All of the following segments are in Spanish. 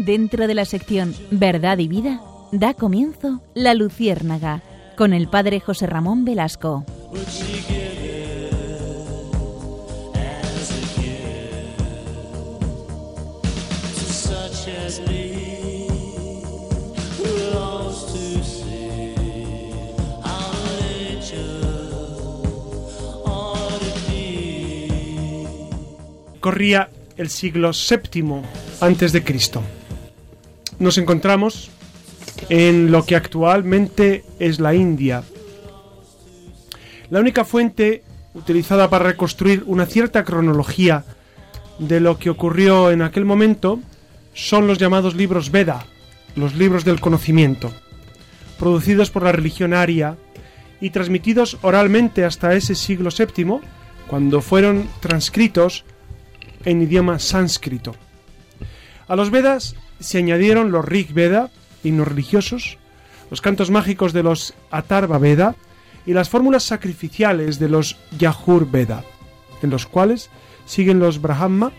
Dentro de la sección Verdad y Vida, da comienzo La Luciérnaga, con el padre José Ramón Velasco. Corría el siglo VII antes de Cristo. Nos encontramos en lo que actualmente es la India. La única fuente utilizada para reconstruir una cierta cronología de lo que ocurrió en aquel momento son los llamados libros Veda, los libros del conocimiento, producidos por la religión aria y transmitidos oralmente hasta ese siglo VII, cuando fueron transcritos en idioma sánscrito. A los Vedas se añadieron los Rig Veda, himnos religiosos, los cantos mágicos de los Atarva Veda y las fórmulas sacrificiales de los Yajur Veda, en los cuales siguen los Brahma,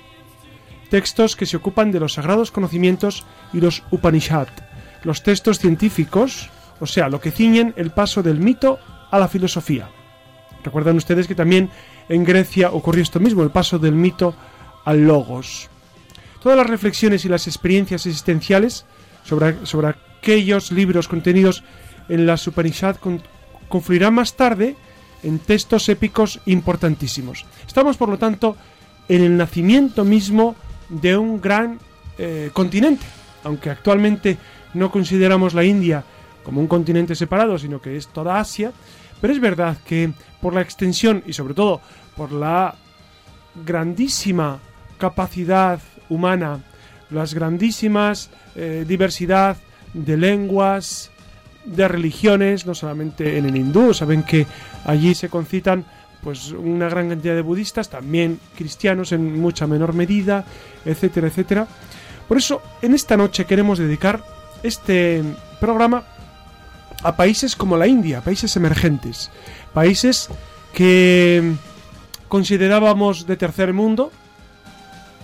textos que se ocupan de los sagrados conocimientos, y los Upanishad, los textos científicos, o sea, lo que ciñen el paso del mito a la filosofía. Recuerdan ustedes que también en Grecia ocurrió esto mismo, el paso del mito al logos. Todas las reflexiones y las experiencias existenciales sobre, sobre aquellos libros contenidos en la Upanishad confluirán más tarde en textos épicos importantísimos. Estamos, por lo tanto, en el nacimiento mismo de un gran eh, continente, aunque actualmente no consideramos la India como un continente separado, sino que es toda Asia, pero es verdad que por la extensión y sobre todo por la grandísima capacidad humana, las grandísimas eh, diversidad de lenguas, de religiones, no solamente en el hindú, saben que allí se concitan pues una gran cantidad de budistas, también cristianos en mucha menor medida, etcétera, etcétera. Por eso, en esta noche queremos dedicar este programa a países como la India, países emergentes, países que considerábamos de tercer mundo,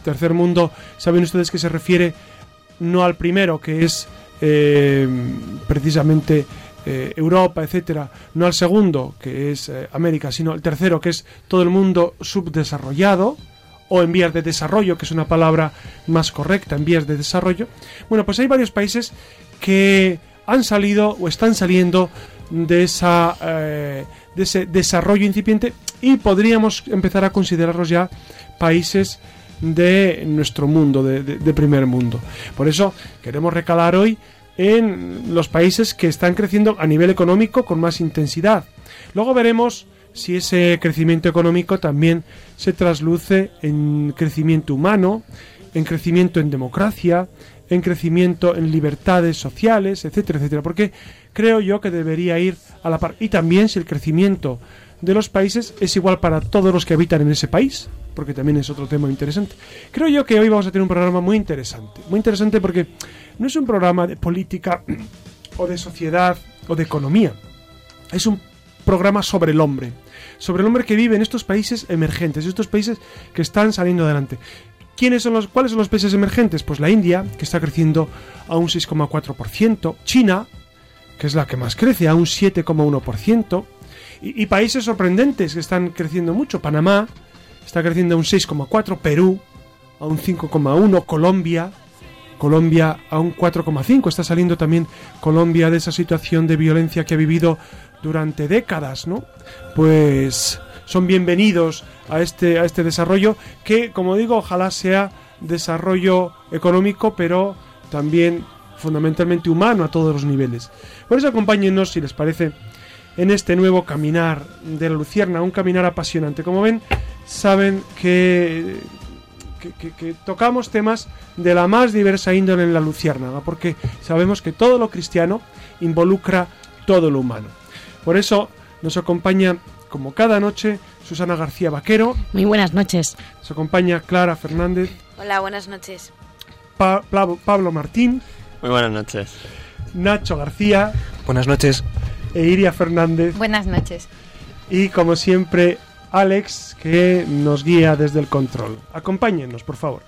tercer mundo, saben ustedes que se refiere no al primero, que es eh, precisamente eh, Europa, etcétera, no al segundo, que es eh, América, sino al tercero, que es todo el mundo subdesarrollado, o en vías de desarrollo, que es una palabra más correcta, en vías de desarrollo. Bueno, pues hay varios países que han salido o están saliendo de, esa, de ese desarrollo incipiente y podríamos empezar a considerarlos ya países de nuestro mundo, de, primer mundo. Por eso queremos recalar hoy en los países que están creciendo a nivel económico con más intensidad. Luego veremos si ese crecimiento económico también se trasluce en crecimiento humano, en crecimiento en democracia, en crecimiento en libertades sociales, etcétera, etcétera, porque creo yo que debería ir a la par. Y también si el crecimiento de los países es igual para todos los que habitan en ese país, porque también es otro tema interesante. Creo yo que hoy vamos a tener un programa muy interesante, muy interesante porque no es un programa de política o de sociedad o de economía, es un programa sobre el hombre, sobre el hombre que vive en estos países emergentes, estos países que están saliendo adelante. ¿Quiénes son los, ¿Cuáles son los países emergentes? Pues la India, que está creciendo a un 6,4%, China, que es la que más crece, a un 7,1%, y, países sorprendentes que están creciendo mucho, Panamá, está creciendo a un 6,4, Perú a un 5,1, Colombia, Colombia a un 4,5. Está saliendo también Colombia de esa situación de violencia que ha vivido durante décadas, ¿no? Pues son bienvenidos a este, a este desarrollo que, como digo, ojalá sea desarrollo económico, pero también fundamentalmente humano a todos los niveles. Por eso acompáñenos, si les parece, en este nuevo caminar de la Lucierna, un caminar apasionante. Como ven, saben que, que, tocamos temas de la más diversa índole en la Luciérnaga, porque sabemos que todo lo cristiano involucra todo lo humano. Por eso nos acompaña, como cada noche, Susana García Vaquero. Muy buenas noches. Nos acompaña Clara Fernández. Hola, buenas noches. Pablo Martín. Muy buenas noches. Nacho García. Buenas noches. E Iria Fernández. Buenas noches. Y como siempre, Alex, que nos guía desde el control. Acompáñenos, por favor.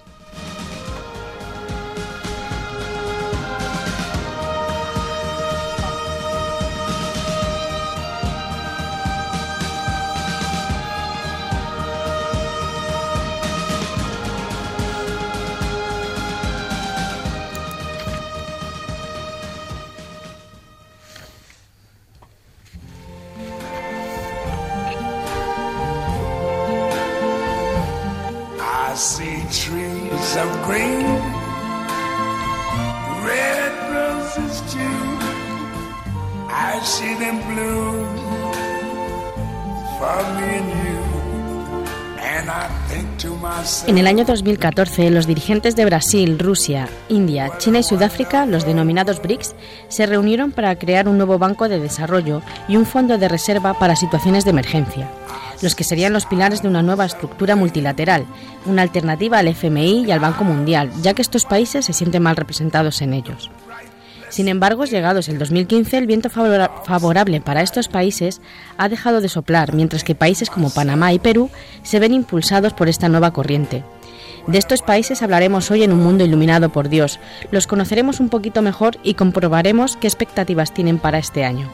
Año 2014, los dirigentes de Brasil, Rusia, India, China y Sudáfrica, los denominados BRICS, se reunieron para crear un nuevo banco de desarrollo y un fondo de reserva para situaciones de emergencia, los que serían los pilares de una nueva estructura multilateral, una alternativa al FMI y al Banco Mundial, ya que estos países se sienten mal representados en ellos. Sin embargo, llegados el 2015, el viento favora- favorable para estos países ha dejado de soplar, mientras que países como Panamá y Perú se ven impulsados por esta nueva corriente. De estos países hablaremos hoy en un mundo iluminado por Dios. Los conoceremos un poquito mejor y comprobaremos qué expectativas tienen para este año.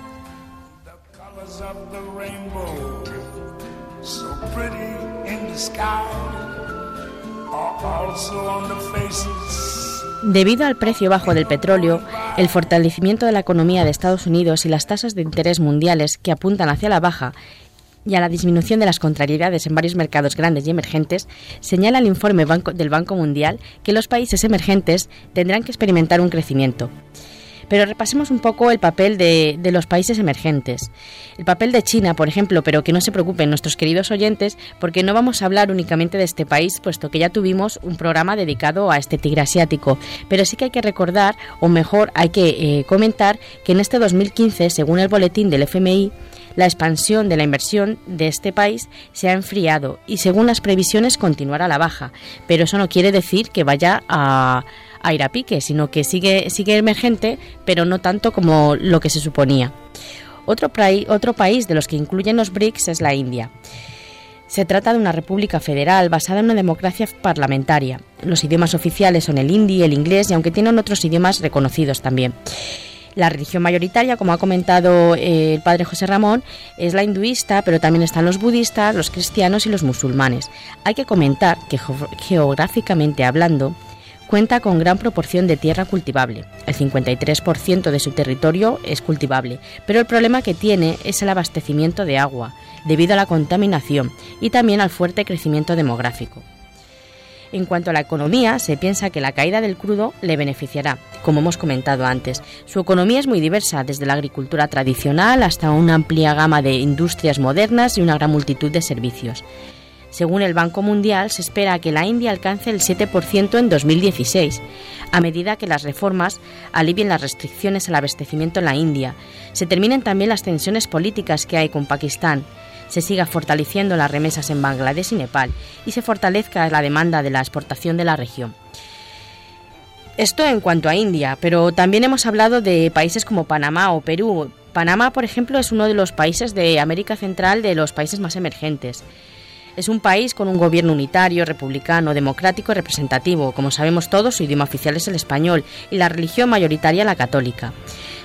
Debido al precio bajo del petróleo, el fortalecimiento de la economía de Estados Unidos y las tasas de interés mundiales que apuntan hacia la baja y a la disminución de las contrariedades en varios mercados grandes y emergentes, señala el informe del Banco Mundial que los países emergentes tendrán que experimentar un crecimiento. Pero repasemos un poco el papel de, de los países emergentes. El papel de China, por ejemplo, pero que no se preocupen nuestros queridos oyentes, porque no vamos a hablar únicamente de este país, puesto que ya tuvimos un programa dedicado a este tigre asiático. Pero sí que hay que recordar, o mejor, hay que eh, comentar que en este 2015, según el boletín del FMI, la expansión de la inversión de este país se ha enfriado y según las previsiones continuará la baja. Pero eso no quiere decir que vaya a, ir a pique, sino que sigue, sigue emergente, pero no tanto como lo que se suponía. Otro, otro país de los que incluyen los BRICS es la India. Se trata de una república federal basada en una democracia parlamentaria. Los idiomas oficiales son el hindi, el inglés y aunque tienen otros idiomas reconocidos también. La religión mayoritaria, como ha comentado eh, el padre José Ramón, es la hinduista, pero también están los budistas, los cristianos y los musulmanes. Hay que comentar que geo- geográficamente hablando, cuenta con gran proporción de tierra cultivable. El 53% de su territorio es cultivable, pero el problema que tiene es el abastecimiento de agua, debido a la contaminación y también al fuerte crecimiento demográfico. En cuanto a la economía, se piensa que la caída del crudo le beneficiará, como hemos comentado antes. Su economía es muy diversa, desde la agricultura tradicional hasta una amplia gama de industrias modernas y una gran multitud de servicios. Según el Banco Mundial, se espera que la India alcance el 7% en 2016, a medida que las reformas alivien las restricciones al abastecimiento en la India. Se terminen también las tensiones políticas que hay con Pakistán, se siga fortaleciendo las remesas en Bangladesh y Nepal y se fortalezca la demanda de la exportación de la región. Esto en cuanto a India, pero también hemos hablado de países como Panamá o Perú. Panamá, por ejemplo, es uno de los países de América Central de los países más emergentes. Es un país con un gobierno unitario, republicano, democrático y representativo. Como sabemos todos, su idioma oficial es el español y la religión mayoritaria la católica.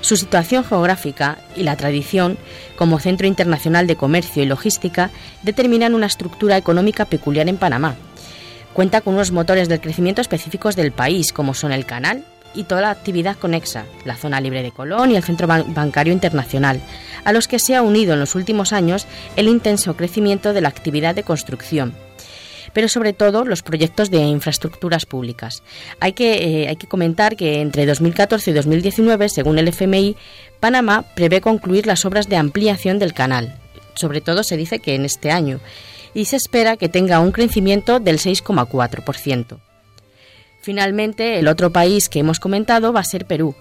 Su situación geográfica y la tradición, como centro internacional de comercio y logística, determinan una estructura económica peculiar en Panamá. Cuenta con unos motores del crecimiento específicos del país, como son el canal y toda la actividad conexa, la zona libre de Colón y el Centro Ban- Bancario Internacional, a los que se ha unido en los últimos años el intenso crecimiento de la actividad de construcción pero sobre todo los proyectos de infraestructuras públicas. Hay que, eh, hay que comentar que entre 2014 y 2019, según el FMI, Panamá prevé concluir las obras de ampliación del canal. Sobre todo se dice que en este año, y se espera que tenga un crecimiento del 6,4%. Finalmente, el otro país que hemos comentado va a ser Perú.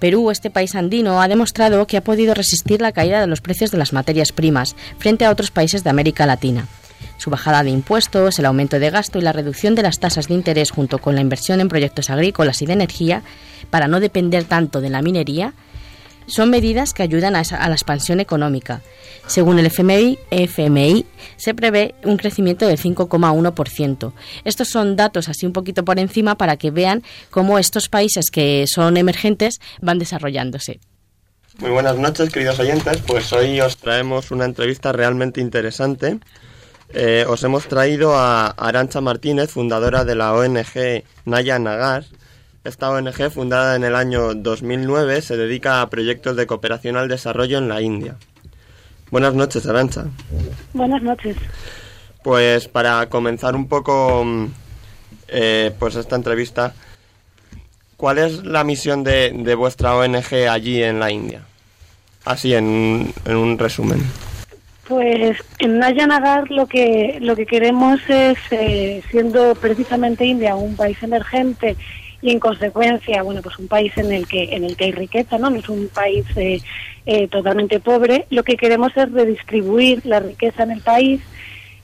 Perú, este país andino, ha demostrado que ha podido resistir la caída de los precios de las materias primas frente a otros países de América Latina. Su bajada de impuestos, el aumento de gasto y la reducción de las tasas de interés junto con la inversión en proyectos agrícolas y de energía, para no depender tanto de la minería, son medidas que ayudan a, esa- a la expansión económica. Según el FMI, FMI, se prevé un crecimiento del 5,1%. Estos son datos así un poquito por encima para que vean cómo estos países que son emergentes van desarrollándose. Muy buenas noches, queridos oyentes. Pues hoy os traemos una entrevista realmente interesante. Eh, os hemos traído a Arancha Martínez, fundadora de la ONG Naya Nagar. Esta ONG, fundada en el año 2009, se dedica a proyectos de cooperación al desarrollo en la India. Buenas noches, Arancha. Buenas noches. Pues para comenzar un poco mm, eh, pues esta entrevista. ¿Cuál es la misión de, de vuestra ONG allí en la India? Así en, en un resumen. Pues en Nayanagar lo que lo que queremos es, eh, siendo precisamente India un país emergente y en consecuencia, bueno, pues un país en el que en el que hay riqueza, ¿no? No es un país eh, eh, totalmente pobre. Lo que queremos es redistribuir la riqueza en el país,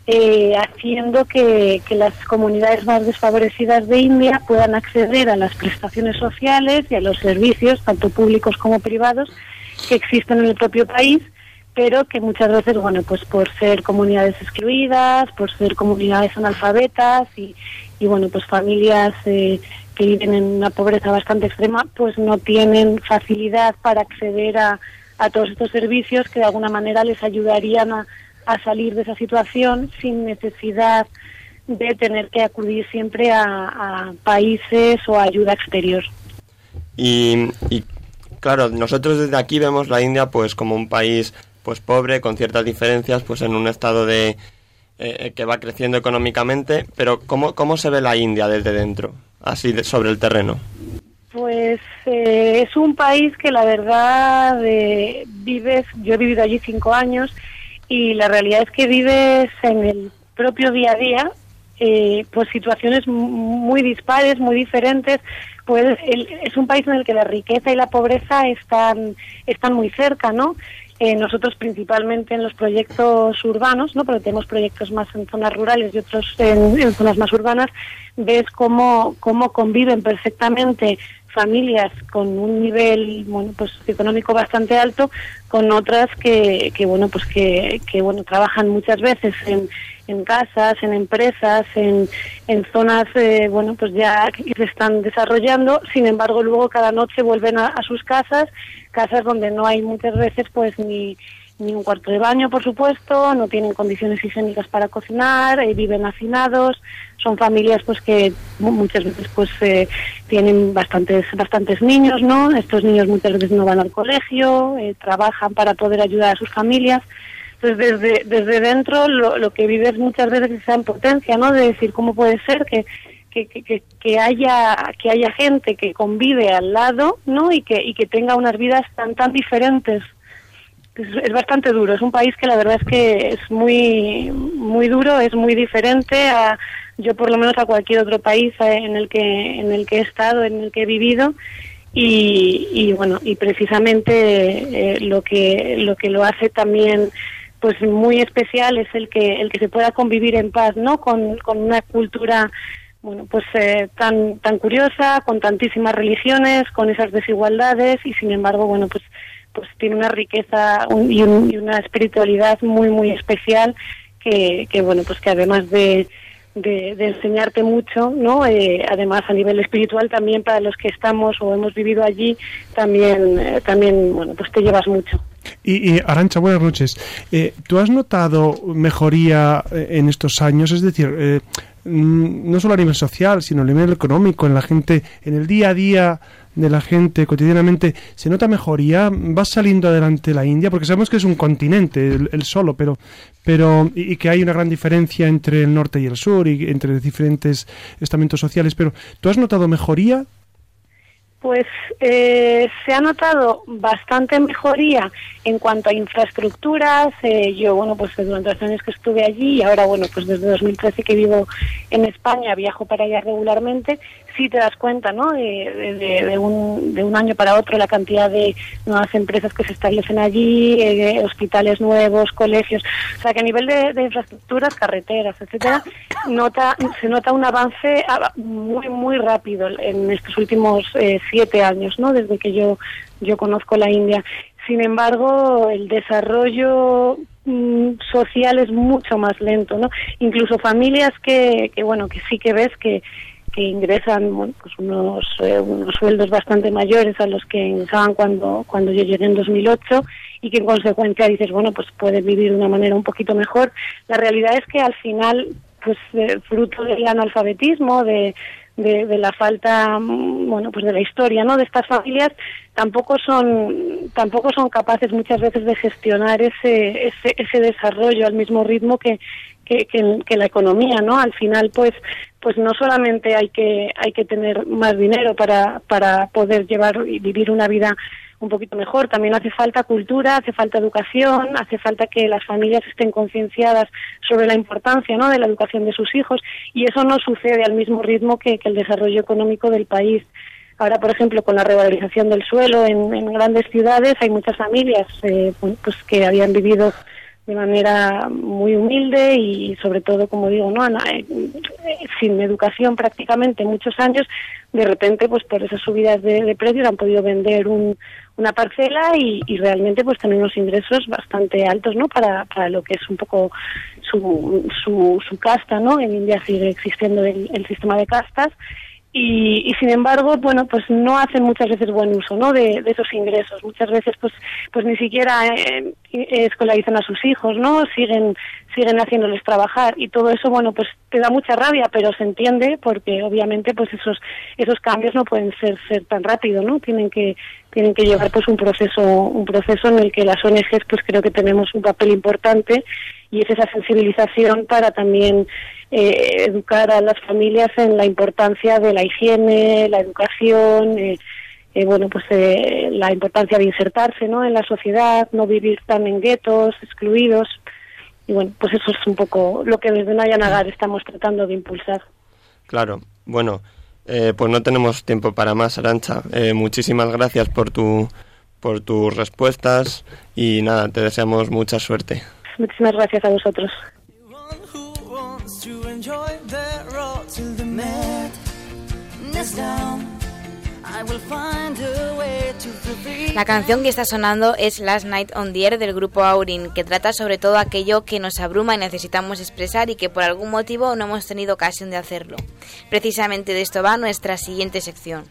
eh, haciendo que, que las comunidades más desfavorecidas de India puedan acceder a las prestaciones sociales y a los servicios, tanto públicos como privados, que existen en el propio país pero que muchas veces, bueno, pues por ser comunidades excluidas, por ser comunidades analfabetas y, y bueno, pues familias eh, que viven en una pobreza bastante extrema, pues no tienen facilidad para acceder a, a todos estos servicios que de alguna manera les ayudarían a, a salir de esa situación sin necesidad de tener que acudir siempre a, países o a ayuda exterior. Y, y, claro, nosotros desde aquí vemos la India pues como un país pues pobre, con ciertas diferencias, pues en un estado de eh, que va creciendo económicamente, pero ¿cómo, ¿cómo se ve la India desde dentro, así de, sobre el terreno? Pues eh, es un país que la verdad eh, vives, yo he vivido allí cinco años y la realidad es que vives en el propio día a día, eh, pues situaciones muy dispares, muy diferentes. Pues el, es un país en el que la riqueza y la pobreza están, están muy cerca, ¿no? Eh, nosotros principalmente en los proyectos urbanos, ¿no? porque tenemos proyectos más en zonas rurales y otros en, en zonas más urbanas, ves cómo, cómo conviven perfectamente familias con un nivel bueno pues económico bastante alto con otras que, que bueno pues que, que bueno trabajan muchas veces en, en casas, en empresas, en, en zonas eh, bueno pues ya que se están desarrollando, sin embargo luego cada noche vuelven a, a sus casas, casas donde no hay muchas veces pues ni ni un cuarto de baño, por supuesto, no tienen condiciones higiénicas para cocinar, eh, viven hacinados, son familias pues que muchas veces pues eh, tienen bastantes bastantes niños, ¿no? Estos niños muchas veces no van al colegio, eh, trabajan para poder ayudar a sus familias. Entonces desde desde dentro lo, lo que vives muchas veces es esa impotencia, ¿no? De decir cómo puede ser que que, que, que, haya que haya gente que convive al lado, ¿no? Y que y que tenga unas vidas tan tan diferentes es, bastante duro. Es un país que la verdad es que es muy muy duro, es muy diferente a yo por lo menos a cualquier otro país en el que en el que he estado, en el que he vivido y, y bueno y precisamente eh, lo que lo que lo hace también pues muy especial es el que el que se pueda convivir en paz, ¿no? Con, con una cultura bueno, pues eh, tan tan curiosa, con tantísimas religiones, con esas desigualdades y sin embargo, bueno, pues pues tiene una riqueza un, y, un, y, una espiritualidad muy muy especial que, que bueno pues que además de, de, enseñarte mucho no eh, además a nivel espiritual también para los que estamos o hemos vivido allí también eh, también bueno pues te llevas mucho y, Arancha, buenas noches. Eh, ¿Tú has notado mejoría eh, en estos años? Es decir, eh, no solo a nivel social, sino a nivel económico, en la gente, en el día a día de la gente cotidianamente, ¿se nota mejoría? ¿Va saliendo adelante la India? Porque sabemos que es un continente, el, el solo, pero, pero y, y, que hay una gran diferencia entre el norte y el sur y entre diferentes estamentos sociales, pero ¿tú has notado mejoría? Pues eh, se ha notado bastante mejoría en cuanto a infraestructuras. Eh, yo, bueno, pues durante los años que estuve allí y ahora, bueno, pues desde 2013 que vivo en España, viajo para allá regularmente, sí te das cuenta, ¿no? De, un, de un año para otro la cantidad de nuevas empresas que se establecen allí, eh, hospitales nuevos, colegios. O sea, que a nivel de, infraestructuras, carreteras, etcétera, nota, se nota un avance muy, muy rápido en estos últimos eh, siete años, ¿no? Desde que yo, yo conozco la India. Sin embargo, el desarrollo mmm, social es mucho más lento, ¿no? Incluso familias que, que bueno, que sí que ves que que ingresan bueno, pues unos, eh, unos sueldos bastante mayores a los que ingresaban cuando, cuando yo llegué en 2008 y que en consecuencia dices, bueno, pues puedes vivir de una manera un poquito mejor. La realidad es que al final, pues eh, fruto del analfabetismo, de, de, de, la falta, mm, bueno, pues de la historia, ¿no? De estas familias tampoco son tampoco son capaces muchas veces de gestionar ese ese, ese desarrollo al mismo ritmo que, que, que, la economía, ¿no? Al final, pues, pues no solamente hay que hay que tener más dinero para para poder llevar y vivir una vida un poquito mejor. También hace falta cultura, hace falta educación, hace falta que las familias estén concienciadas sobre la importancia ¿no? de la educación de sus hijos y eso no sucede al mismo ritmo que, el desarrollo económico del país. Ahora, por ejemplo, con la revalorización del suelo en, grandes ciudades hay muchas familias eh, pues que habían vivido de manera muy humilde y sobre todo, como digo, no eh, sin educación prácticamente muchos años, de repente, pues por esas subidas de, de precios han podido vender un, una parcela y, realmente pues tener unos ingresos bastante altos, ¿no? Para, para lo que es un poco su, su, su casta, ¿no? En India sigue existiendo el sistema de castas y, sin embargo bueno pues no hacen muchas veces buen uso no de, esos ingresos. Muchas veces pues pues ni siquiera eh, escolarizan a sus hijos no siguen siguen haciéndoles trabajar y todo eso bueno pues te da mucha rabia pero se entiende porque obviamente pues esos esos cambios no pueden ser ser tan rápido no tienen que tienen que llevar pues un proceso un proceso en el que las ONGs pues creo que tenemos un papel importante y es esa sensibilización para también eh, educar a las familias en la importancia de la higiene, la educación, eh, eh, bueno, pues la importancia de insertarse, ¿no? En la sociedad, no vivir tan en guetos, excluidos. Y bueno, pues eso es un poco lo que desde Nayanagar estamos tratando de impulsar. Claro, bueno, pues no tenemos tiempo para más, Arancha. muchísimas gracias por tu por tus respuestas y nada, te deseamos mucha suerte. Muchísimas gracias a vosotros. La canción que está sonando es Last Night on the Air del grupo Aurin, que trata sobre todo aquello que nos abruma y necesitamos expresar y que por algún motivo no hemos tenido ocasión de hacerlo. Precisamente de esto va nuestra siguiente sección.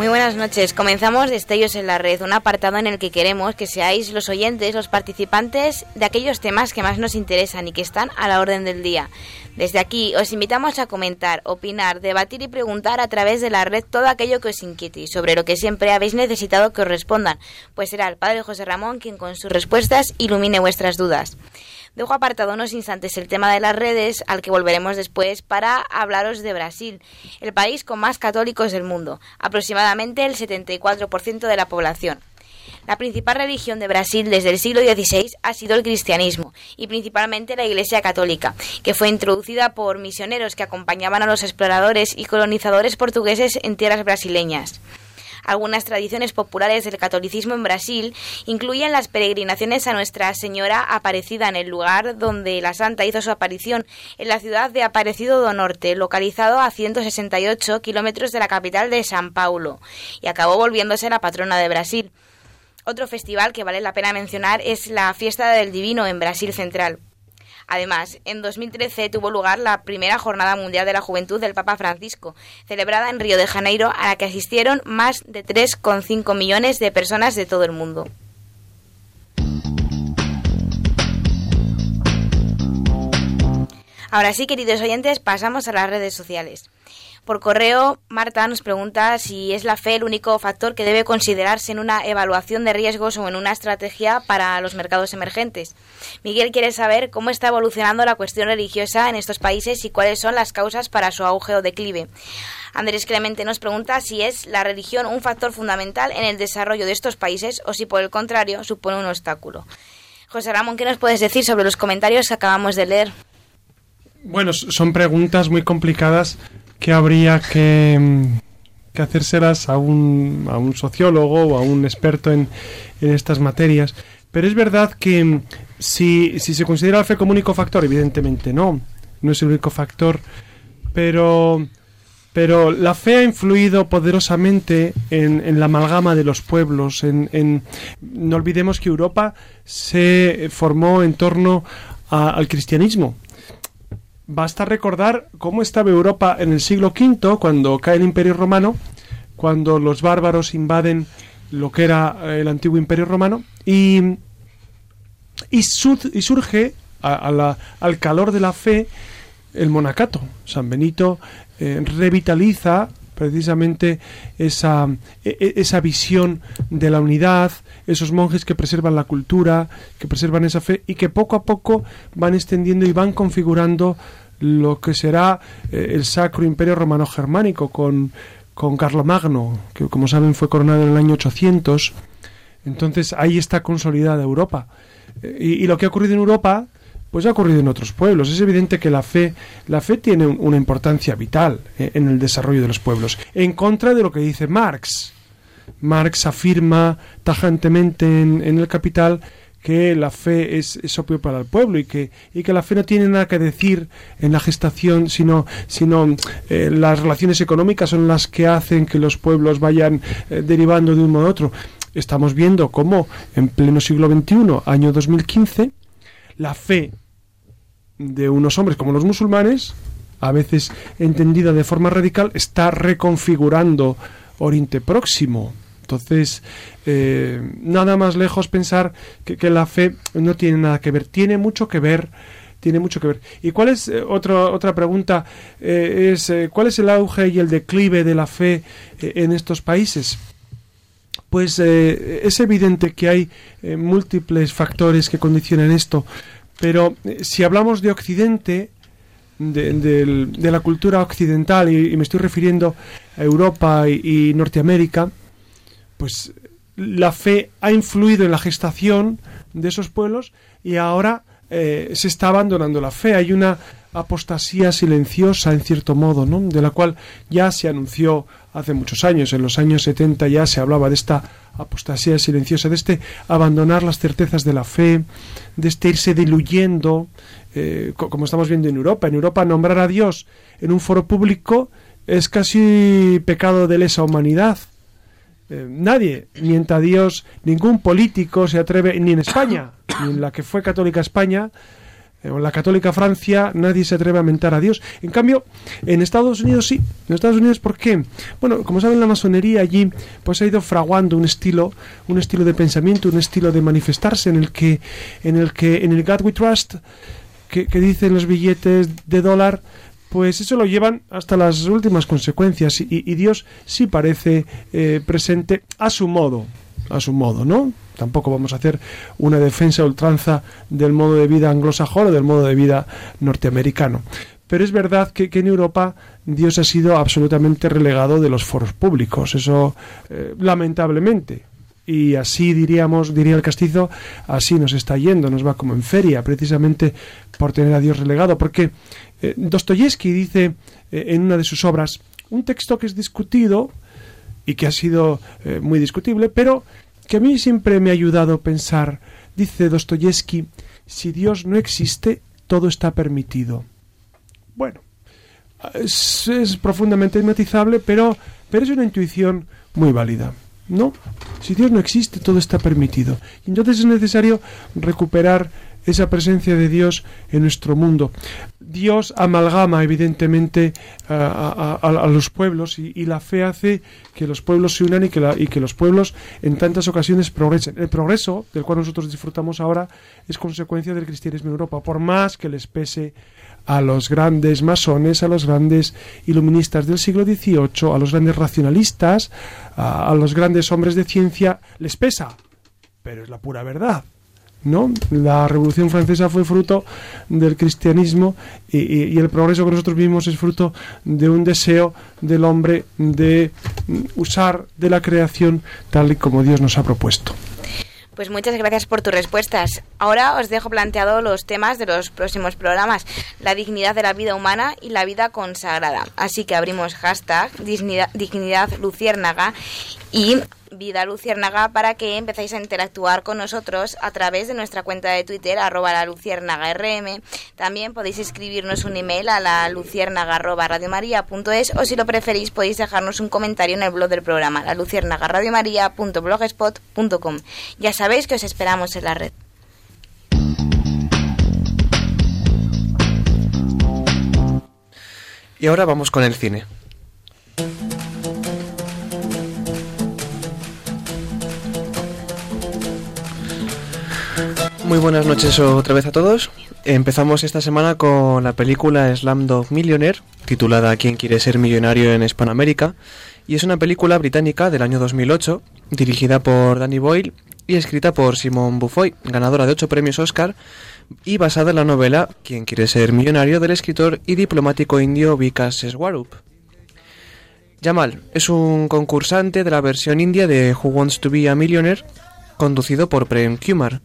Muy buenas noches. Comenzamos Destellos en la Red, un apartado en el que queremos que seáis los oyentes, los participantes de aquellos temas que más nos interesan y que están a la orden del día. Desde aquí os invitamos a comentar, opinar, debatir y preguntar a través de la red todo aquello que os inquiete y sobre lo que siempre habéis necesitado que os respondan, pues será el Padre José Ramón quien con sus respuestas ilumine vuestras dudas. Dejo apartado unos instantes el tema de las redes, al que volveremos después para hablaros de Brasil, el país con más católicos del mundo, aproximadamente el 74% de la población. La principal religión de Brasil desde el siglo XVI ha sido el cristianismo y principalmente la Iglesia Católica, que fue introducida por misioneros que acompañaban a los exploradores y colonizadores portugueses en tierras brasileñas. Algunas tradiciones populares del catolicismo en Brasil incluyen las peregrinaciones a Nuestra Señora Aparecida en el lugar donde la santa hizo su aparición, en la ciudad de Aparecido do Norte, localizado a 168 kilómetros de la capital de San Paulo, y acabó volviéndose la patrona de Brasil. Otro festival que vale la pena mencionar es la Fiesta del Divino en Brasil Central. Además, en 2013 tuvo lugar la primera Jornada Mundial de la Juventud del Papa Francisco, celebrada en Río de Janeiro, a la que asistieron más de 3,5 millones de personas de todo el mundo. Ahora sí, queridos oyentes, pasamos a las redes sociales. Por correo, Marta nos pregunta si es la fe el único factor que debe considerarse en una evaluación de riesgos o en una estrategia para los mercados emergentes. Miguel quiere saber cómo está evolucionando la cuestión religiosa en estos países y cuáles son las causas para su auge o declive. Andrés Clemente nos pregunta si es la religión un factor fundamental en el desarrollo de estos países o si por el contrario supone un obstáculo. José Ramón, ¿qué nos puedes decir sobre los comentarios que acabamos de leer? Bueno, son preguntas muy complicadas que habría que, mm, que hacérselas a un, a un sociólogo o a un experto en, en estas materias. Pero es verdad que mm, si, si se considera la fe como único factor, evidentemente no, no es el único factor, pero, pero la fe ha influido poderosamente en, en la amalgama de los pueblos. En, en, no olvidemos que Europa se formó en torno al cristianismo Basta recordar cómo estaba Europa en el siglo V, cuando cae el Imperio Romano, cuando los bárbaros invaden lo que era eh, el antiguo imperio romano y, y, surge al calor de la fe el monacato. San Benito eh, revitaliza precisamente esa, e, e, esa visión de la unidad, esos monjes que preservan la cultura, que preservan esa fe y que poco a poco van extendiendo y van configurando lo que será eh, el Sacro Imperio Romano Germánico con, con Carlomagno, que como saben fue coronado en el año 800. Entonces ahí está consolidada Europa. Eh, y, y, lo que ha ocurrido en Europa pues ha ocurrido en otros pueblos. Es evidente que la fe, la fe tiene una importancia vital eh, en el desarrollo de los pueblos, en contra de lo que dice Marx. Marx afirma tajantemente en, el Capital que la fe es, opio para el pueblo y que, y que la fe no tiene nada que decir en la gestación, sino, sino eh, las relaciones económicas son las que hacen que los pueblos vayan eh, derivando de un modo a otro. Estamos viendo cómo en pleno siglo XXI, año 2015, la fe de unos hombres como los musulmanes, a veces entendida de forma radical, está reconfigurando Oriente Próximo. Entonces, eh, nada más lejos pensar que, la fe no tiene nada que ver, tiene mucho que ver tiene mucho que ver. ¿Y cuál es eh, otra pregunta? Eh, es ¿Cuál es el auge y el declive de la fe en estos países? Pues es evidente que hay múltiples factores que condicionan esto. Pero eh, si hablamos de Occidente, de, la cultura occidental, y, me estoy refiriendo a Europa y, Norteamérica, pues la fe ha influido en la gestación de esos pueblos y ahora eh, se está abandonando la fe. Hay una apostasía silenciosa, en cierto modo, ¿no? de la cual ya se anunció hace muchos años. En los años 70 ya se hablaba de esta apostasía silenciosa, de este abandonar las certezas de la fe, de este irse diluyendo, eh, como estamos viendo en Europa. En Europa nombrar a Dios en un foro público es casi pecado de lesa humanidad. Eh, nadie mienta a Dios, ningún político se atreve, ni en España, ni en la que fue católica España, en la católica Francia nadie se atreve a mentar a Dios. En cambio, en Estados Unidos sí. En Estados Unidos, ¿por qué? Bueno, como saben, la masonería allí pues ha ido fraguando un estilo, un estilo de pensamiento, un estilo de manifestarse en el que, en el que, en el God We Trust, que, dicen los billetes de dólar, pues eso lo llevan hasta las últimas consecuencias y, Dios sí parece eh, presente a su modo, a su modo, ¿no? Tampoco vamos a hacer una defensa ultranza del modo de vida anglosajón o del modo de vida norteamericano. Pero es verdad que, en Europa Dios ha sido absolutamente relegado de los foros públicos. Eso, eh, lamentablemente. Y así diríamos, diría el castizo, así nos está yendo, nos va como en feria, precisamente por tener a Dios relegado. Porque eh, Dostoyevsky dice eh, en una de sus obras, un texto que es discutido y que ha sido muy discutible, pero que a mí siempre me ha ayudado a pensar, dice Dostoyevsky, si Dios no existe, todo está permitido. Bueno, es, profundamente matizable, pero, pero es una intuición muy válida. No, si Dios no existe, todo está permitido. Entonces es necesario recuperar esa presencia de Dios en nuestro mundo. Dios amalgama evidentemente a, los pueblos y, la fe hace que los pueblos se unan y que, los pueblos en tantas ocasiones progresen. El progreso del cual nosotros disfrutamos ahora es consecuencia del cristianismo en Europa, por más que les pese a los grandes masones, a los grandes iluministas del siglo XVIII, a los grandes racionalistas, a los grandes hombres de ciencia, les pesa, pero es la pura verdad. ¿No? La Revolución Francesa fue fruto del cristianismo y, el progreso que nosotros vivimos es fruto de un deseo del hombre de usar de la creación tal y como Dios nos ha propuesto. Pues muchas gracias por tus respuestas. Ahora os dejo planteado los temas de los próximos programas, la dignidad de la vida humana y la vida consagrada. Así que abrimos hashtag dignidad luciérnaga y Vida Luciérnaga para que empezáis a interactuar con nosotros a través de nuestra cuenta de Twitter, arroba la luciérnaga rm. También podéis escribirnos un email a la luciérnaga arroba radiomaria.es o si lo preferís podéis dejarnos un comentario en el blog del programa, la. Ya sabéis que os esperamos en la red. Y ahora vamos con el cine. Muy buenas noches otra vez a todos. Empezamos esta semana con la película Slamdog Millionaire, titulada ¿Quién quiere ser millonario en Hispanoamérica? Y es una película británica del año 2008, dirigida por Danny Boyle y escrita por Simone Buffoy, ganadora de ocho premios Oscar, y basada en la novela ¿Quién quiere ser millonario? del escritor y diplomático indio Vikas Swarup. Jamal es un concursante de la versión india de Who Wants to Be a Millionaire, conducido por Prem Kumar.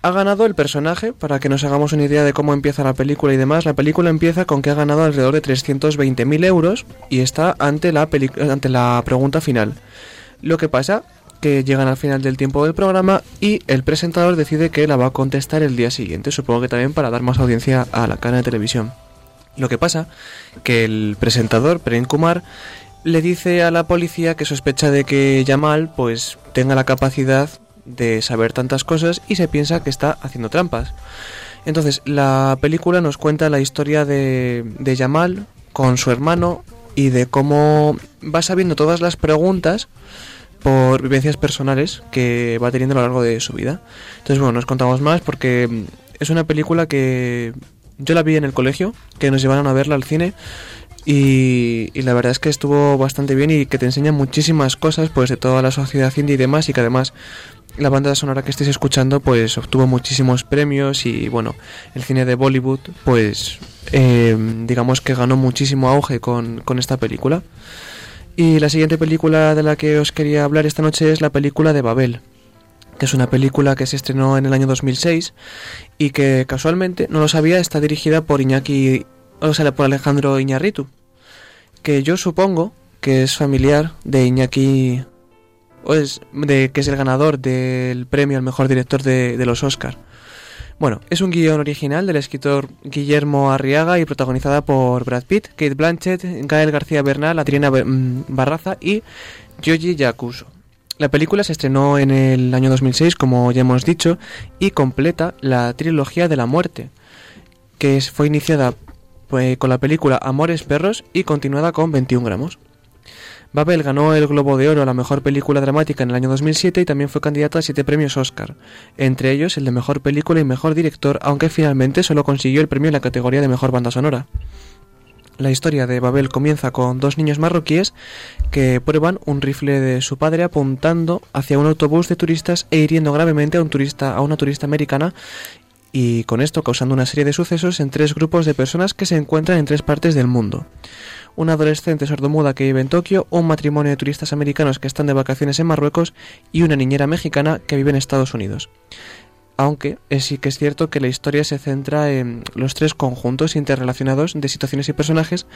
Ha ganado el personaje, para que nos hagamos una idea de cómo empieza la película y demás. La película empieza con que ha ganado alrededor de 320.000 euros y está ante la, ante la pregunta final. Lo que pasa que llegan al final del tiempo del programa y el presentador decide que la va a contestar el día siguiente, supongo que también para dar más audiencia a la cara de televisión. Lo que pasa que el presentador, Prem Kumar, le dice a la policía que sospecha de que Yamal pues tenga la capacidad de saber tantas cosas y se piensa que está haciendo trampas. Entonces, la película nos cuenta la historia de, de Yamal con su hermano y de cómo va sabiendo todas las preguntas por vivencias personales que va teniendo a lo largo de su vida. Entonces, bueno, nos contamos más porque es una película que yo la vi en el colegio, que nos llevaron a verla al cine y, la verdad es que estuvo bastante bien y que te enseña muchísimas cosas pues de toda la sociedad indie y demás y que además la banda sonora que estéis escuchando pues obtuvo muchísimos premios y bueno el cine de Bollywood pues eh, digamos que ganó muchísimo auge con, con esta película. Y la siguiente película de la que os quería hablar esta noche es la película de Babel que es una película que se estrenó en el año 2006 y que casualmente, no lo sabía, está dirigida por Iñaki, o sea, por Alejandro Iñarritu, que yo supongo que es familiar de Iñaki, o es, de, que es el ganador del premio al mejor director de, los Oscar. Bueno, es un guion original del escritor Guillermo Arriaga y protagonizada por Brad Pitt, Kate Blanchett, Gael García Bernal, Adriana mm, Barraza y Yoji Yakuso. La película se estrenó en el año 2006, como ya hemos dicho, y completa la trilogía de la muerte, que fue iniciada pues, con la película Amores Perros y continuada con 21 gramos. Babel ganó el Globo de Oro a la mejor película dramática en el año 2007 y también fue candidata a siete premios Oscar, entre ellos el de mejor película y mejor director, aunque finalmente solo consiguió el premio en la categoría de mejor banda sonora. La historia de Babel comienza con dos niños marroquíes que prueban un rifle de su padre apuntando hacia un autobús de turistas e hiriendo gravemente a un turista, a una turista americana y con esto causando una serie de sucesos en tres grupos de personas que se encuentran en tres partes del mundo. Una adolescente sordomuda que vive en Tokio, un matrimonio de turistas americanos que están de vacaciones en Marruecos y una niñera mexicana que vive en Estados Unidos aunque sí que es cierto que la historia se centra en los tres conjuntos interrelacionados de situaciones y personajes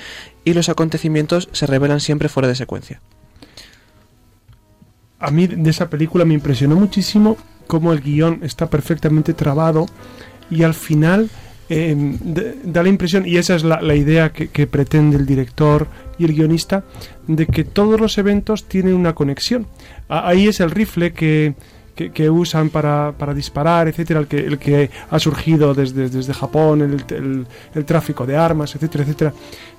y los acontecimientos se revelan siempre fuera de secuencia. A mí de esa película me impresionó muchísimo cómo el guion está perfectamente trabado y al final em, da la impresión, y esa es la, idea que, pretende el director y el guionista, de que todos los eventos tienen una conexión. ahí es el rifle que que, usan para, para, disparar, etcétera, el que, el que ha surgido desde, desde Japón, el, el, tráfico de armas, etcétera, etcétera.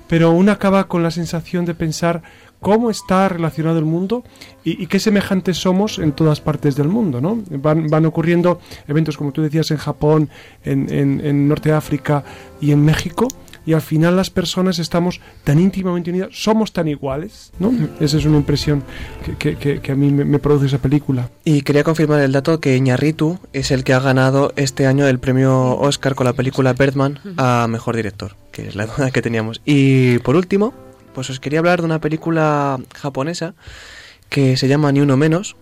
Pero uno acaba con la sensación de pensar cómo está relacionado el mundo y, qué semejantes somos en todas partes del mundo, ¿no? Van, ocurriendo eventos, como tú decías, en Japón, en, Norte África y en México, y al final las personas estamos tan íntimamente unidas, somos tan iguales, ¿no? Esa es una impresión que, que, a mí me, produce esa película. Y quería confirmar el dato que Iñarritu es el que ha ganado este año el premio Oscar con la película Birdman a Mejor Director, que es la duda que teníamos. Y por último, pues os quería hablar de una película japonesa que se llama Ni Uno Menos,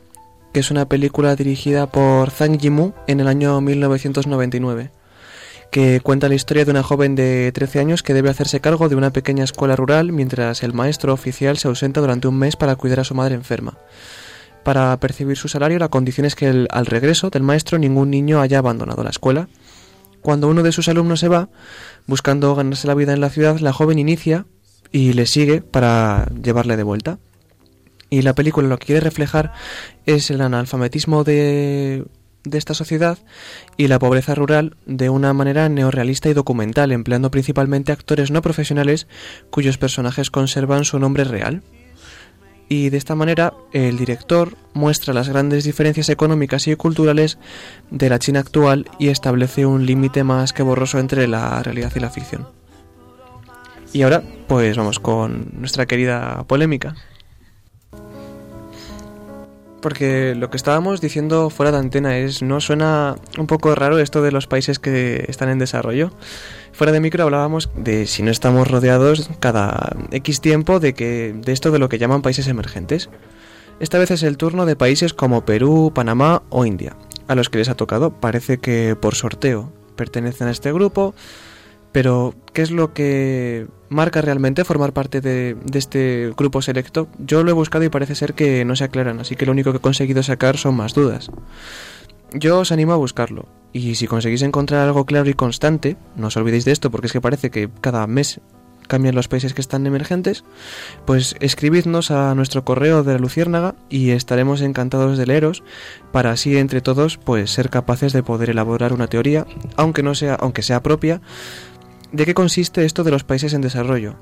que es una película dirigida por Zhang Yimou en el año 1999 que cuenta la historia de una joven de 13 años que debe hacerse cargo de una pequeña escuela rural mientras el maestro oficial se ausenta durante un mes para cuidar a su madre enferma. Para percibir su salario, la condición es que al regreso del maestro ningún niño haya abandonado la escuela. Cuando uno de sus alumnos se va, buscando ganarse la vida en la ciudad, la joven inicia y le sigue para llevarle de vuelta. Y la película lo que quiere reflejar es el analfabetismo de de esta sociedad y la pobreza rural de una manera neorrealista y documental, empleando principalmente actores no profesionales cuyos personajes conservan su nombre real. y de esta manera el director muestra las grandes diferencias económicas y culturales de la China actual y establece un límite más que borroso entre la realidad y la ficción. Y ahora, pues vamos con nuestra querida polémica. Porque lo que estábamos diciendo fuera de antena es, ¿no suena un poco raro esto de los países que están en desarrollo? Fuera de micro hablábamos de si no estamos rodeados cada X tiempo de que de esto de lo que llaman países emergentes. Esta vez es el turno de países como Perú, Panamá o India, a los que les ha tocado, parece que por sorteo, pertenecen a este grupo, pero ¿qué es lo que marca realmente formar parte de, este grupo selecto? Yo lo he buscado y parece ser que no se aclaran, así que lo único que he conseguido sacar son más dudas. Yo os animo a buscarlo, y si conseguís encontrar algo claro y constante, no os olvidéis de esto porque es que parece que cada mes cambian los países que están emergentes, pues escribidnos a nuestro correo de la Luciérnaga y estaremos encantados de leeros para así entre todos pues ser capaces de poder elaborar una teoría, aunque no sea, aunque sea propia, de qué consiste esto de los países en desarrollo.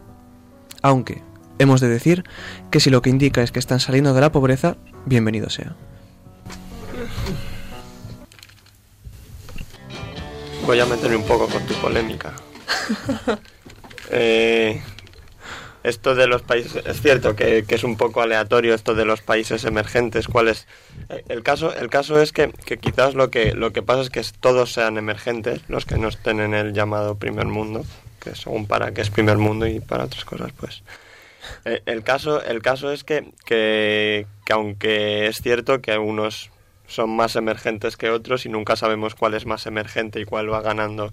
Aunque hemos de decir que si lo que indica es que están saliendo de la pobreza, bienvenido sea. Voy a meterme un poco con tu polémica. eh, esto de los países, es cierto que, es un poco aleatorio esto de los países emergentes, cuál es el caso, el caso es que, que, quizás lo que lo que pasa es que todos sean emergentes, los que no estén en el llamado primer mundo, que según para qué es primer mundo y para otras cosas, pues. El, el caso, el caso es que, que, que aunque es cierto que unos son más emergentes que otros y nunca sabemos cuál es más emergente y cuál va ganando.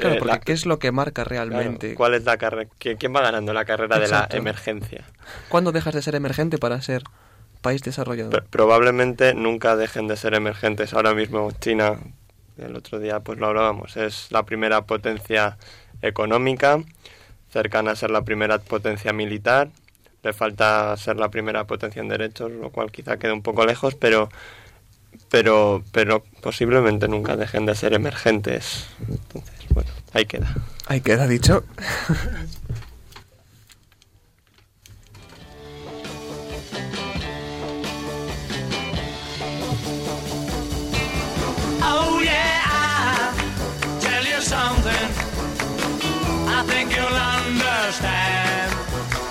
Claro, porque la, ¿qué es lo que marca realmente? Claro, ¿Cuál es la carrera? ¿Quién, ¿Quién, va ganando la carrera Exacto. de la emergencia? ¿Cuándo dejas de ser emergente para ser país desarrollado? Pero, probablemente nunca dejen de ser emergentes. Ahora mismo China, el otro día pues lo hablábamos, es la primera potencia económica, cercana a ser la primera potencia militar. Le falta ser la primera potencia en derechos, lo cual quizá quede un poco lejos, pero pero, pero posiblemente nunca dejen de ser emergentes. Entonces, bueno, ahí queda. Ahí queda dicho. Oh yeah, I'll tell you something. I think you'll understand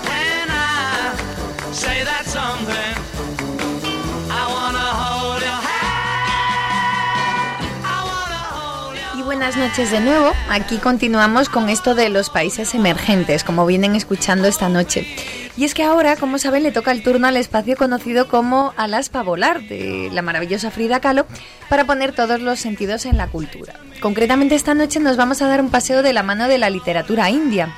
when I say that something. Buenas noches de nuevo. Aquí continuamos con esto de los países emergentes, como vienen escuchando esta noche. Y es que ahora, como saben, le toca el turno al espacio conocido como Alas para volar de la maravillosa Frida Kahlo para poner todos los sentidos en la cultura. Concretamente esta noche nos vamos a dar un paseo de la mano de la literatura india.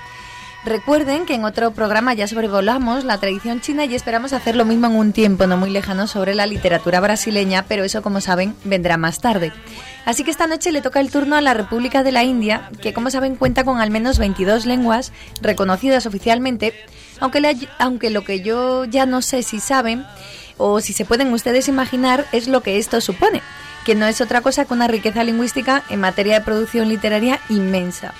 Recuerden que en otro programa ya sobrevolamos la tradición china y esperamos hacer lo mismo en un tiempo no muy lejano sobre la literatura brasileña, pero eso como saben vendrá más tarde. Así que esta noche le toca el turno a la República de la India, que como saben cuenta con al menos 22 lenguas reconocidas oficialmente, aunque, aunque lo que yo ya no sé si saben o si se pueden ustedes imaginar es lo que esto supone, que no es otra cosa que una riqueza lingüística en materia de producción literaria inmensa.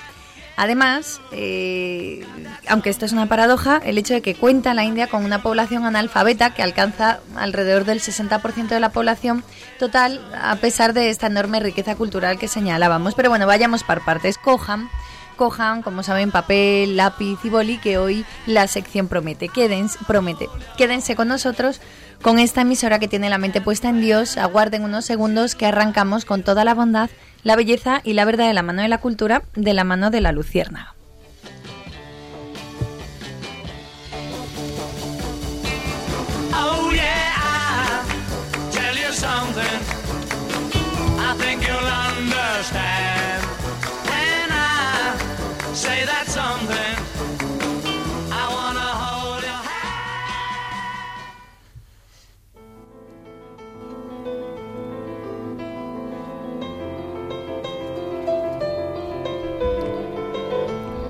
Además, eh, aunque esto es una paradoja, el hecho de que cuenta la India con una población analfabeta que alcanza alrededor del 60% de la población total, a pesar de esta enorme riqueza cultural que señalábamos. Pero bueno, vayamos por partes. Cojan, cojan, como saben, papel, lápiz y boli, que hoy la sección promete. Quédense, promete. Quédense con nosotros con esta emisora que tiene la mente puesta en Dios. Aguarden unos segundos que arrancamos con toda la bondad la belleza y la verdad de la mano de la cultura, de la mano de la lucierna. Oh.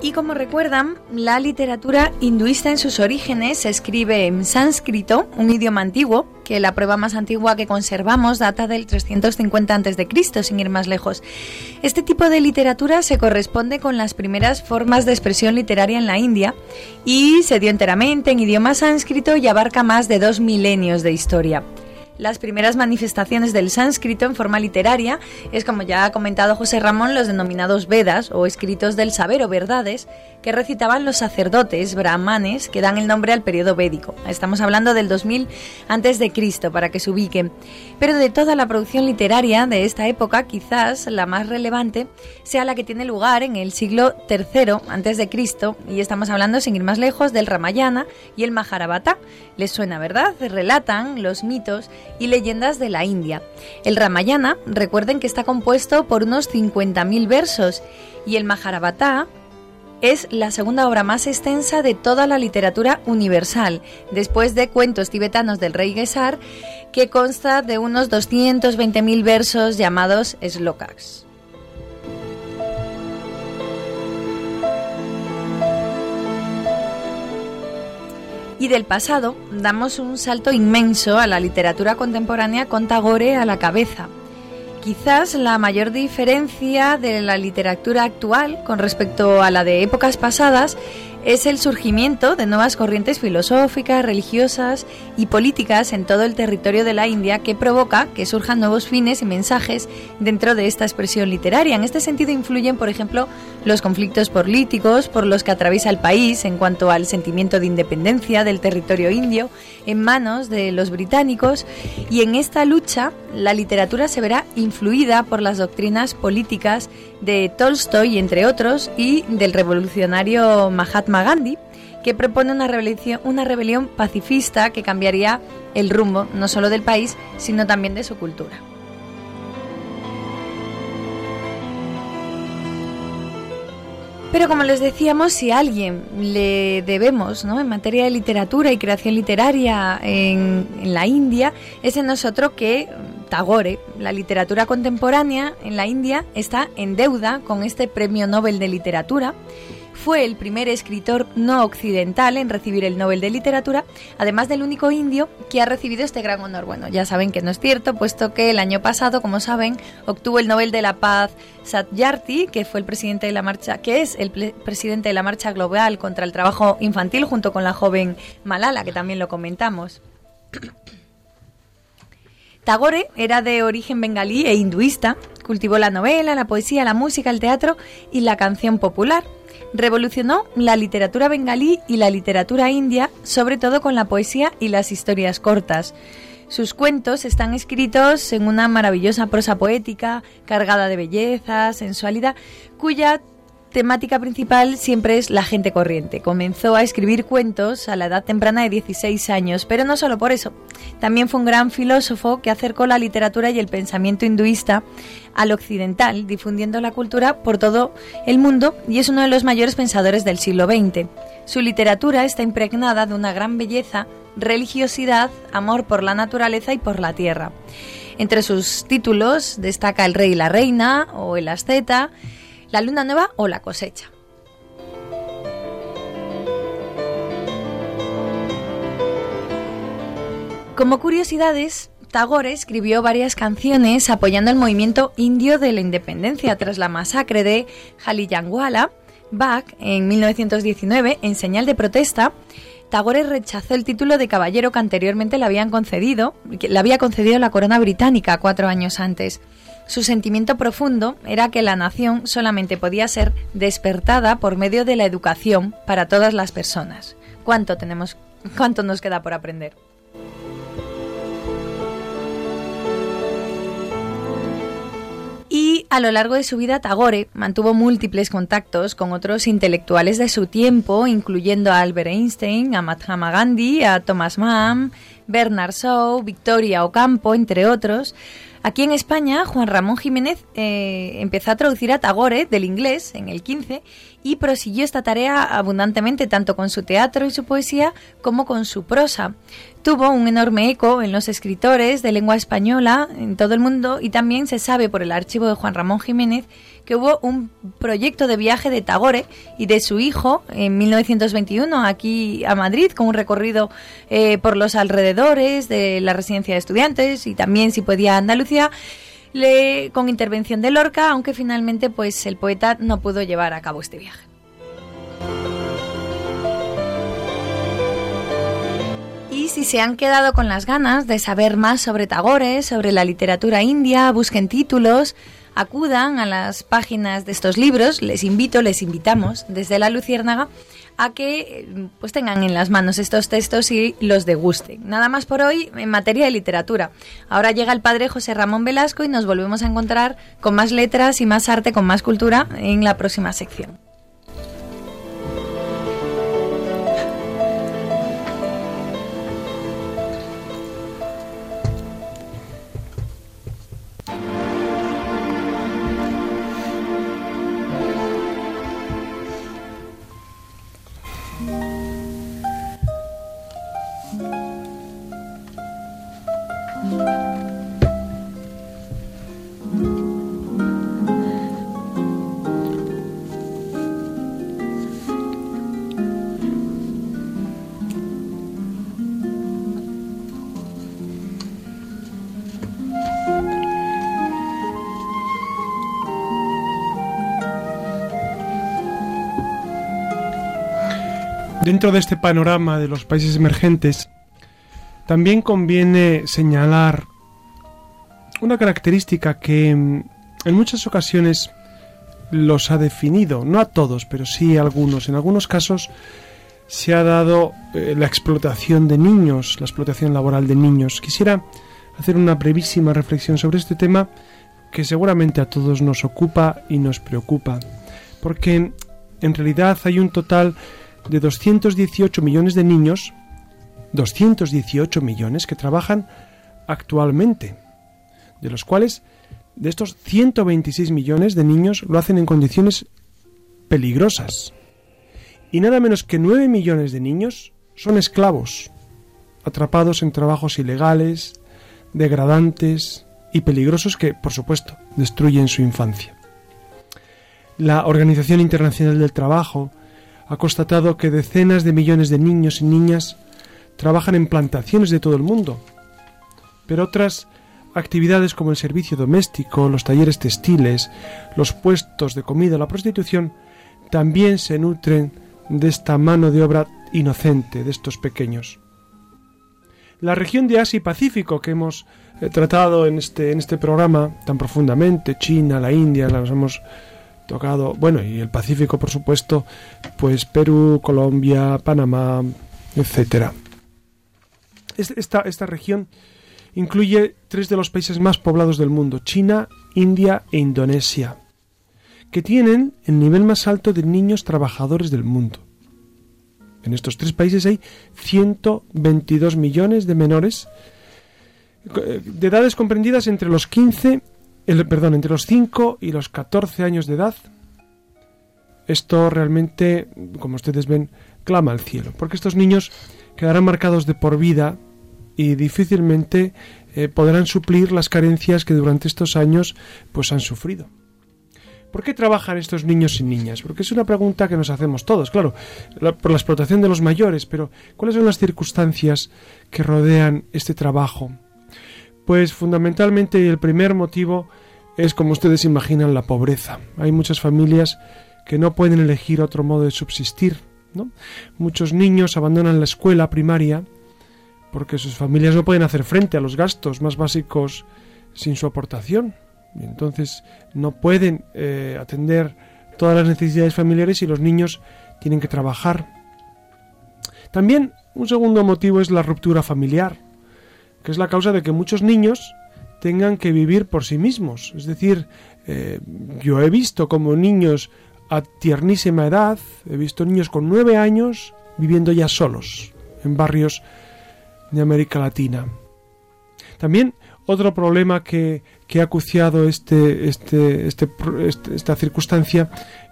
Y como recuerdan, la literatura hinduista en sus orígenes se escribe en sánscrito, un idioma antiguo, que la prueba más antigua que conservamos data del 350 a.C., sin ir más lejos. Este tipo de literatura se corresponde con las primeras formas de expresión literaria en la India y se dio enteramente en idioma sánscrito y abarca más de dos milenios de historia. Las primeras manifestaciones del sánscrito en forma literaria es, como ya ha comentado José Ramón, los denominados Vedas o escritos del saber o verdades que recitaban los sacerdotes brahmanes que dan el nombre al periodo védico. Estamos hablando del 2000 antes de Cristo para que se ubiquen. Pero de toda la producción literaria de esta época, quizás la más relevante sea la que tiene lugar en el siglo III antes de Cristo y estamos hablando sin ir más lejos del Ramayana y el Maharabata. Les suena, ¿verdad? Relatan los mitos y leyendas de la India. El Ramayana, recuerden que está compuesto por unos 50.000 versos y el Maharabata es la segunda obra más extensa de toda la literatura universal, después de Cuentos tibetanos del rey Gesar, que consta de unos 220.000 versos llamados slokaks. Y del pasado damos un salto inmenso a la literatura contemporánea con Tagore a la cabeza. Quizás la mayor diferencia de la literatura actual con respecto a la de épocas pasadas es el surgimiento de nuevas corrientes filosóficas, religiosas y políticas en todo el territorio de la India que provoca que surjan nuevos fines y mensajes dentro de esta expresión literaria. En este sentido influyen, por ejemplo, los conflictos políticos por los que atraviesa el país en cuanto al sentimiento de independencia del territorio indio en manos de los británicos y en esta lucha la literatura se verá influida por las doctrinas políticas de Tolstoy, entre otros, y del revolucionario Mahatma Gandhi, que propone una rebelión, pacifista que cambiaría el rumbo no solo del país, sino también de su cultura. Pero como les decíamos, si a alguien le debemos ¿no? en materia de literatura y creación literaria en, en la India, es en nosotros que Tagore, la literatura contemporánea en la India, está en deuda con este premio Nobel de Literatura fue el primer escritor no occidental en recibir el Nobel de Literatura, además del único indio que ha recibido este gran honor. Bueno, ya saben que no es cierto, puesto que el año pasado, como saben, obtuvo el Nobel de la Paz Satyarthi, que fue el presidente de la marcha, que es el presidente de la marcha global contra el trabajo infantil, junto con la joven Malala, que también lo comentamos. Tagore era de origen bengalí e hinduista, cultivó la novela, la poesía, la música, el teatro y la canción popular. Revolucionó la literatura bengalí y la literatura india, sobre todo con la poesía y las historias cortas. Sus cuentos están escritos en una maravillosa prosa poética, cargada de belleza, sensualidad, cuya temática principal siempre es la gente corriente. Comenzó a escribir cuentos a la edad temprana de 16 años, pero no solo por eso. También fue un gran filósofo que acercó la literatura y el pensamiento hinduista al occidental, difundiendo la cultura por todo el mundo y es uno de los mayores pensadores del siglo XX. Su literatura está impregnada de una gran belleza, religiosidad, amor por la naturaleza y por la tierra. Entre sus títulos destaca El Rey y la Reina o El Asceta, la luna nueva o la cosecha. Como curiosidades, Tagore escribió varias canciones apoyando el movimiento indio de la independencia tras la masacre de Jallianwala Bagh en 1919 en señal de protesta. Tagore rechazó el título de caballero que anteriormente le habían concedido, le había concedido la corona británica cuatro años antes. Su sentimiento profundo era que la nación solamente podía ser despertada por medio de la educación para todas las personas. ¿Cuánto tenemos, cuánto nos queda por aprender? Y a lo largo de su vida, Tagore mantuvo múltiples contactos con otros intelectuales de su tiempo, incluyendo a Albert Einstein, a Mahatma Gandhi, a Thomas Mann, Bernard Shaw, Victoria Ocampo, entre otros, Aquí en España, Juan Ramón Jiménez eh, empezó a traducir a Tagore del inglés en el 15 y prosiguió esta tarea abundantemente tanto con su teatro y su poesía como con su prosa. tuvo un enorme eco en los escritores de lengua española en todo el mundo y también se sabe por el archivo de Juan Ramón Jiménez que hubo un proyecto de viaje de Tagore y de su hijo en 1921 aquí a Madrid con un recorrido eh, por los alrededores de la residencia de estudiantes y también si podía Andalucía con intervención de Lorca, aunque finalmente pues el poeta no pudo llevar a cabo este viaje. Y si se han quedado con las ganas de saber más sobre Tagore, sobre la literatura india, busquen títulos, acudan a las páginas de estos libros, les invito, les invitamos desde la Luciérnaga a que pues tengan en las manos estos textos y los degusten. Nada más por hoy en materia de literatura. Ahora llega el padre José Ramón Velasco y nos volvemos a encontrar con más letras y más arte, con más cultura en la próxima sección. Dentro de este panorama de los países emergentes, también conviene señalar una característica que mm, en muchas ocasiones los ha definido, no a todos, pero sí a algunos. En algunos casos se ha dado eh, la explotación de niños, la explotación laboral de niños. Quisiera hacer una brevísima reflexión sobre este tema que seguramente a todos nos ocupa y nos preocupa, porque en realidad hay un total de 218 millones de niños, 218 millones que trabajan actualmente, de los cuales de estos 126 millones de niños lo hacen en condiciones peligrosas. Y nada menos que 9 millones de niños son esclavos, atrapados en trabajos ilegales, degradantes y peligrosos que, por supuesto, destruyen su infancia. La Organización Internacional del Trabajo ha constatado que decenas de millones de niños y niñas trabajan en plantaciones de todo el mundo, pero otras actividades como el servicio doméstico, los talleres textiles, los puestos de comida, la prostitución, también se nutren de esta mano de obra inocente de estos pequeños. La región de Asia y Pacífico que hemos eh, tratado en este, en este programa tan profundamente, China, la India, las hemos tocado, bueno, y el Pacífico, por supuesto, pues Perú, Colombia, Panamá, etcétera. Esta, esta región incluye tres de los países más poblados del mundo, China, India e Indonesia, que tienen el nivel más alto de niños trabajadores del mundo. En estos tres países hay 122 millones de menores eh, de edades comprendidas entre los 15 perdón, entre los 5 y los 14 años de edad, esto realmente, como ustedes ven, clama al cielo, porque estos niños quedarán marcados de por vida y difícilmente eh, podrán suplir las carencias que durante estos años pues han sufrido. ¿Por qué trabajan estos niños y niñas? Porque es una pregunta que nos hacemos todos, claro, por la explotación de los mayores, pero ¿cuáles son las circunstancias que rodean este trabajo? Pues fundamentalmente el primer motivo es, como ustedes imaginan, la pobreza. Hay muchas familias que no pueden elegir otro modo de subsistir. ¿no? Muchos niños abandonan la escuela primaria porque sus familias no pueden hacer frente a los gastos más básicos sin su aportación. Y entonces no pueden eh, atender todas las necesidades familiares y los niños tienen que trabajar. También un segundo motivo es la ruptura familiar que es la causa de que muchos niños tengan que vivir por sí mismos. Es decir, eh, yo he visto como niños a tiernísima edad, he visto niños con nueve años viviendo ya solos en barrios de América Latina. También otro problema que, ha acuciado este, este, este, este, esta circunstancia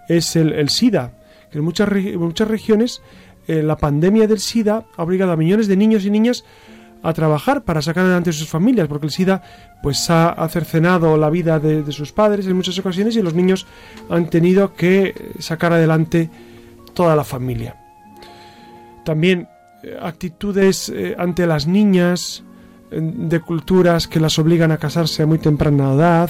es el, SIDA, que en muchas, muchas regiones eh, la pandemia del SIDA ha obligado a millones de niños y niñas a trabajar para sacar adelante sus familias, porque el SIDA pues ha cercenado la vida de, de, sus padres en muchas ocasiones y los niños han tenido que sacar adelante toda la familia. También eh, actitudes eh, ante las niñas de culturas que las obligan a casarse a muy temprana edad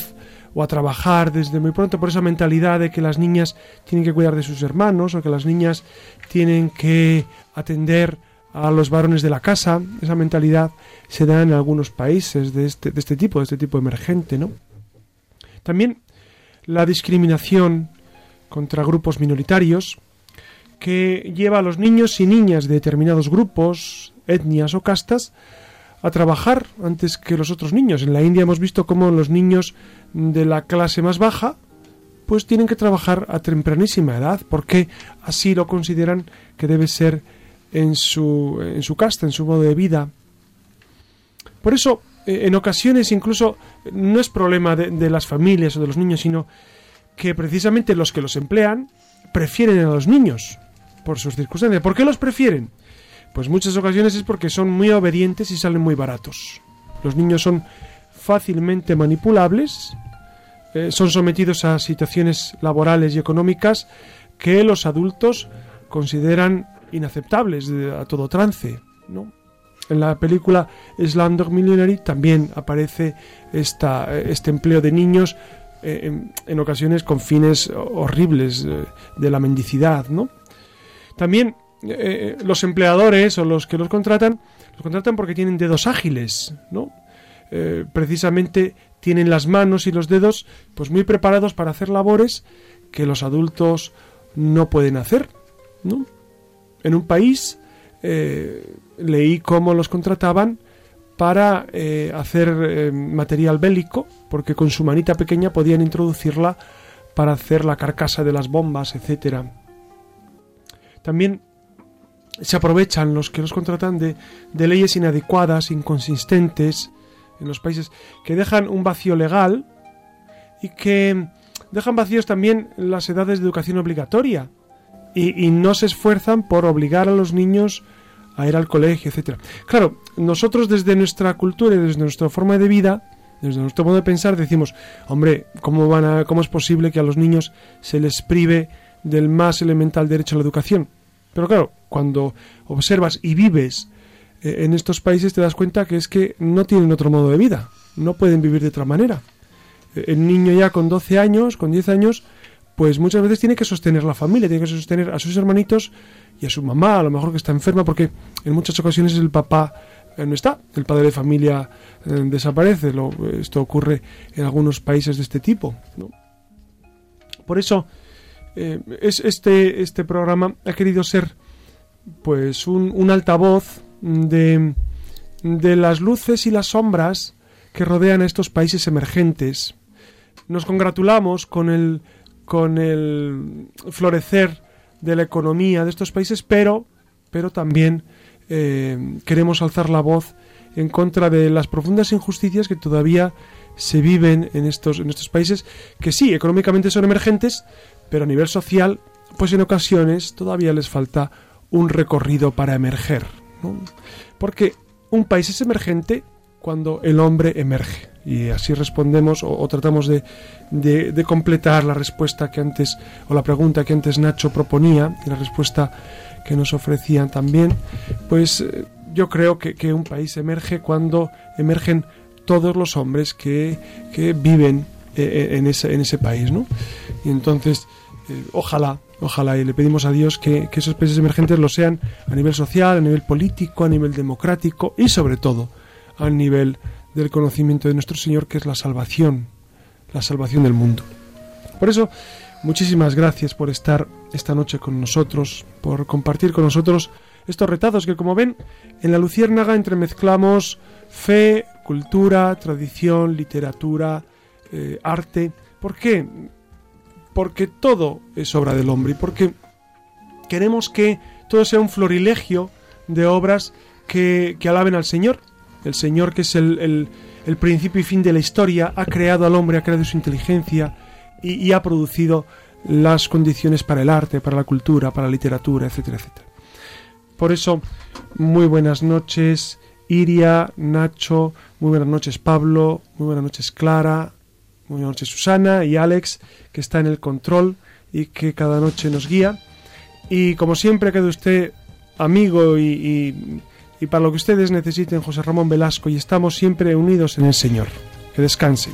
o a trabajar desde muy pronto por esa mentalidad de que las niñas tienen que cuidar de sus hermanos o que las niñas tienen que atender a los varones de la casa. Esa mentalidad se da en algunos países de este, de este tipo, de este tipo emergente, ¿no? También la discriminación contra grupos minoritarios que lleva a los niños y niñas de determinados grupos, etnias o castas a trabajar antes que los otros niños. En la India hemos visto cómo los niños de la clase más baja pues tienen que trabajar a tempranísima edad porque así lo consideran que debe ser en su, en su casta, en su modo de vida. Por eso, eh, en ocasiones incluso no es problema de, las familias o de los niños, sino que precisamente los que los emplean prefieren a los niños por sus circunstancias. ¿Por qué los prefieren? Pues muchas ocasiones es porque son muy obedientes y salen muy baratos. Los niños son fácilmente manipulables, eh, son sometidos a situaciones laborales y económicas que los adultos consideran inaceptables a todo trance. ¿no? En la película Slumdog Millionary también aparece esta, este empleo de niños eh, en, en, ocasiones con fines horribles eh, de la mendicidad. ¿no? También eh, los empleadores o los que los contratan, los contratan porque tienen dedos ágiles, ¿no? Eh, precisamente tienen las manos y los dedos pues muy preparados para hacer labores que los adultos no pueden hacer, ¿no? En un país eh, leí cómo los contrataban para hacer material bélico, porque con su manita pequeña podían introducirla para hacer la carcasa de las bombas, etcétera. También se aprovechan los que los contratan de, de, leyes inadecuadas, inconsistentes en los países, que dejan un vacío legal y que dejan vacíos también las edades de educación obligatoria y, y no se esfuerzan por obligar a los niños a ir al colegio, etcétera. Claro, nosotros desde nuestra cultura y desde nuestra forma de vida, desde nuestro modo de pensar, decimos, hombre, ¿cómo, van a, cómo es posible que a los niños se les prive del más elemental derecho a la educación? Pero claro, cuando observas y vives eh, en estos países te das cuenta que es que no tienen otro modo de vida, no pueden vivir de otra manera. Eh, el niño ya con 12 años, con 10 años, pues muchas veces tiene que sostener la familia, tiene que sostener a sus hermanitos y a su mamá, a lo mejor que está enferma, porque en muchas ocasiones el papá eh, no está, el padre de familia desaparece. Lo, esto ocurre en algunos países de este tipo. Por eso, eh, es este, este programa ha querido ser pues un, un altavoz de, de las luces y las sombras que rodean a estos países emergentes. Nos congratulamos con el, con el florecer de la economía de estos países, pero, pero también eh, queremos alzar la voz en contra de las profundas injusticias que todavía se viven en estos, en estos países, que sí, económicamente son emergentes, pero a nivel social, pues en ocasiones todavía les falta un recorrido para emerger. Porque un país es emergente cuando el hombre emerge. Y así respondemos o, tratamos de, de, completar la respuesta que antes, o la pregunta que antes Nacho proponía, y la respuesta que nos ofrecían también. Pues eh, yo creo que, que un país emerge cuando emergen todos los hombres que, que viven eh, en, ese, en ese país, ¿no? Y entonces, eh, ojalá, ojalá, y le pedimos a Dios que, que, esos países emergentes lo sean a nivel social, a nivel político, a nivel democrático y sobre todo a nivel del conocimiento de nuestro Señor, que es la salvación, la salvación del mundo. Por eso, muchísimas gracias por estar esta noche con nosotros, por compartir con nosotros estos retados que, como ven, en la Luciérnaga entremezclamos fe, cultura, tradición, literatura, eh, arte. ¿Por qué? Porque todo es obra del hombre y porque queremos que todo sea un florilegio de obras que, que alaben al Señor. El Señor que es el, el, principio y fin de la historia, ha creado al hombre, ha creado su inteligencia y, ha producido las condiciones para el arte, para la cultura, para la literatura, etcétera, etcétera. Por eso, muy buenas noches Iria, Nacho, muy buenas noches Pablo, muy buenas noches Clara, muy buenas noches Susana y Alex, que está en el control y que cada noche nos guía. Y como siempre queda usted amigo y, y para lo que ustedes necesiten José Ramón Velasco y estamos siempre unidos en el Señor. Que descansen.